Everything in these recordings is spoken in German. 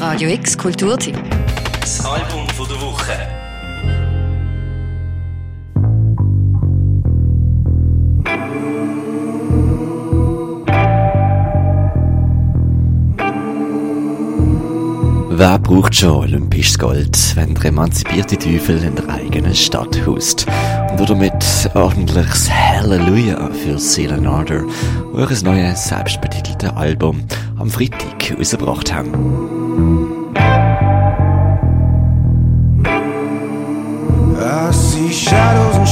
Radio X Kulturtipp. Das Album von der Woche. Wer braucht schon olympisches Gold, wenn der emanzipierte Teufel in der eigenen Stadt hust? Und damit ordentliches Halleluja für Celine Ardor, wo ihr neues selbstbetitelte Album am Freitag rausgebracht haben. I see shadows and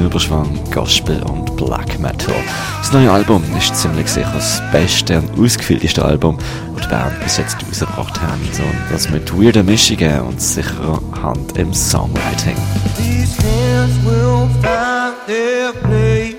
shades Überschwang, Gospel und Black Metal. Das neue Album ist ziemlich sicher das beste und ausgefüllteste Album, das die Band bis jetzt rausgebracht haben. Und das mit weirden Mischungen und sicherer Hand im Songwriting. These hands will find their place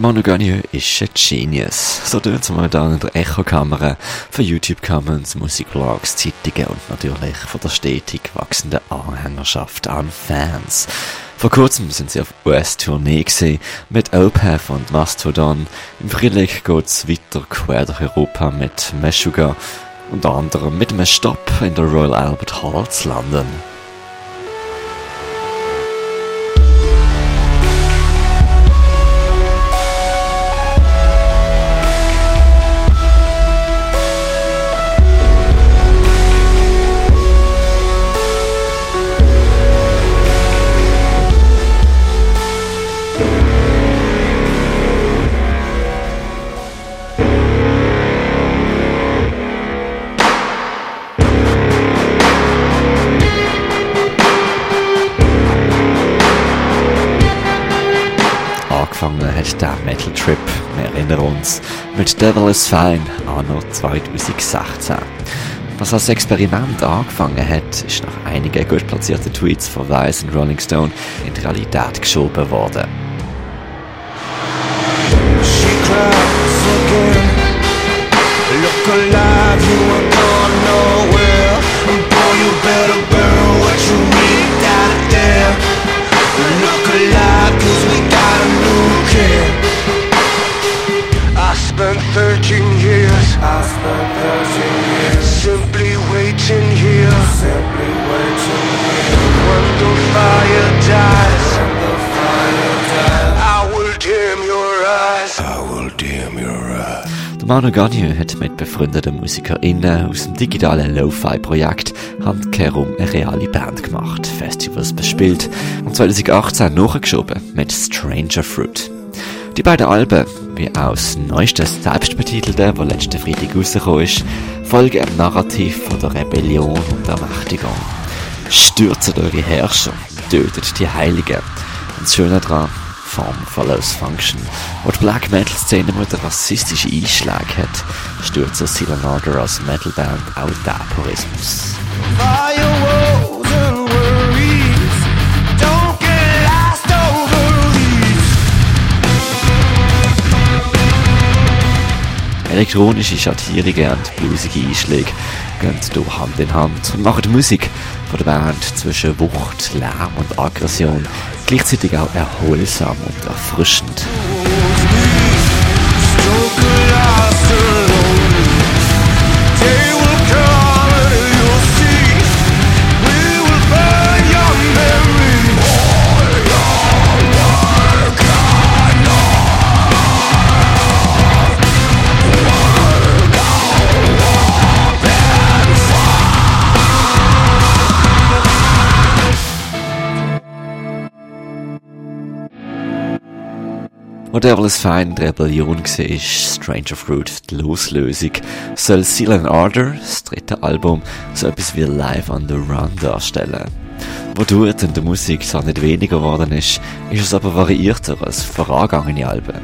Manu Garnier ist ein Genius. So tun es momentan in der Echo-Kamera für YouTube-Comments, Musikvlogs, Zeitungen und natürlich von der stetig wachsenden Anhängerschaft an Fans. Vor kurzem sind sie auf US-Tournee mit Opeth und Mastodon. Im Frühling geht's weiter quer durch Europa mit Meshuggah, unter anderem mit einem Stopp in der Royal Albert Hall zu landen. Angefangen hat der Metal Trip, wir erinnern uns, mit Devil is Fine anno 2016. Was als Experiment angefangen hat, ist nach einigen gut platzierten Tweets von Vice und Rolling Stone in die Realität geschoben worden. Look Der Manu Garnier hat mit befreundeten MusikerInnen aus dem digitalen Lo-Fi-Projekt Handkehrum eine reale Band gemacht, Festivals bespielt und 2018 nachgeschoben mit Stranger Fruit. Die beiden Alben, wie auch das neueste selbstbetitelte, das letzten Freitag rausgekommen ist, folgen einem Narrativ von der Rebellion und Ermächtigung. Stürzt eure Herrscher, tötet die Heiligen. Und das Schöne daran, Form follows Function. Wo die Black Metal Szene mit rassistische Einschläge hat, stürzt Silenarder als Metalband auch den Purismus. Elektronische Schattierungen und bluesige Einschläge gehen hier Hand in Hand und machen Musik von der Band zwischen Wucht, Lärm und Aggression gleichzeitig auch erholsam und erfrischend. Wo Devil's Fine die Rebellion war, Stranger Fruit die Loslösung, soll Silent Ardor, das dritte Album, so etwas wie Live on the Run darstellen. Wodurch in der Musik zwar nicht weniger geworden ist, ist es aber variierter als vorangegangene Alben.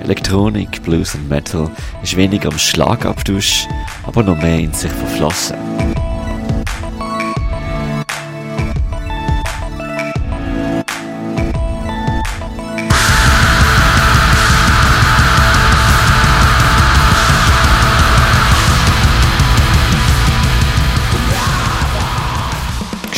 Elektronik, Blues und Metal ist weniger am Schlagabtausch, aber noch mehr in sich verflossen.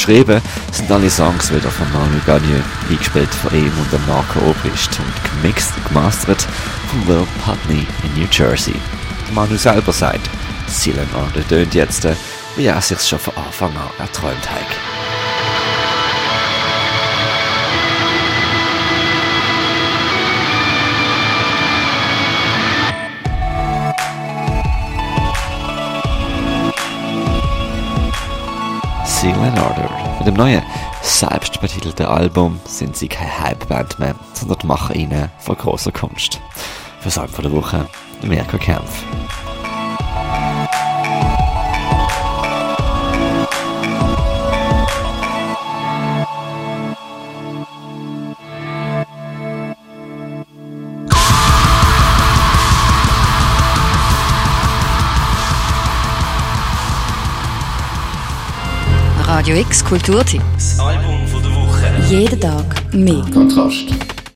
Geschrieben sind alle Songs wieder von Manu Gagne, eingespielt von ihm und dem Marco Obrist und gemixt und gemastert von Will Putney in New Jersey. Manu selber sagt, Silent Order tönt jetzt, wie er sich schon von Anfang an erträumt hat. Seal and Order. Mit dem neuen, selbstbetitelten Album sind sie keine Hypeband mehr, sondern machen ihnen von großer Kunst. Für Song von der Woche, Mirko Kempf. Radio X Kulturtipp. Das Album von der Woche. Jeden Tag mehr. Kontrast.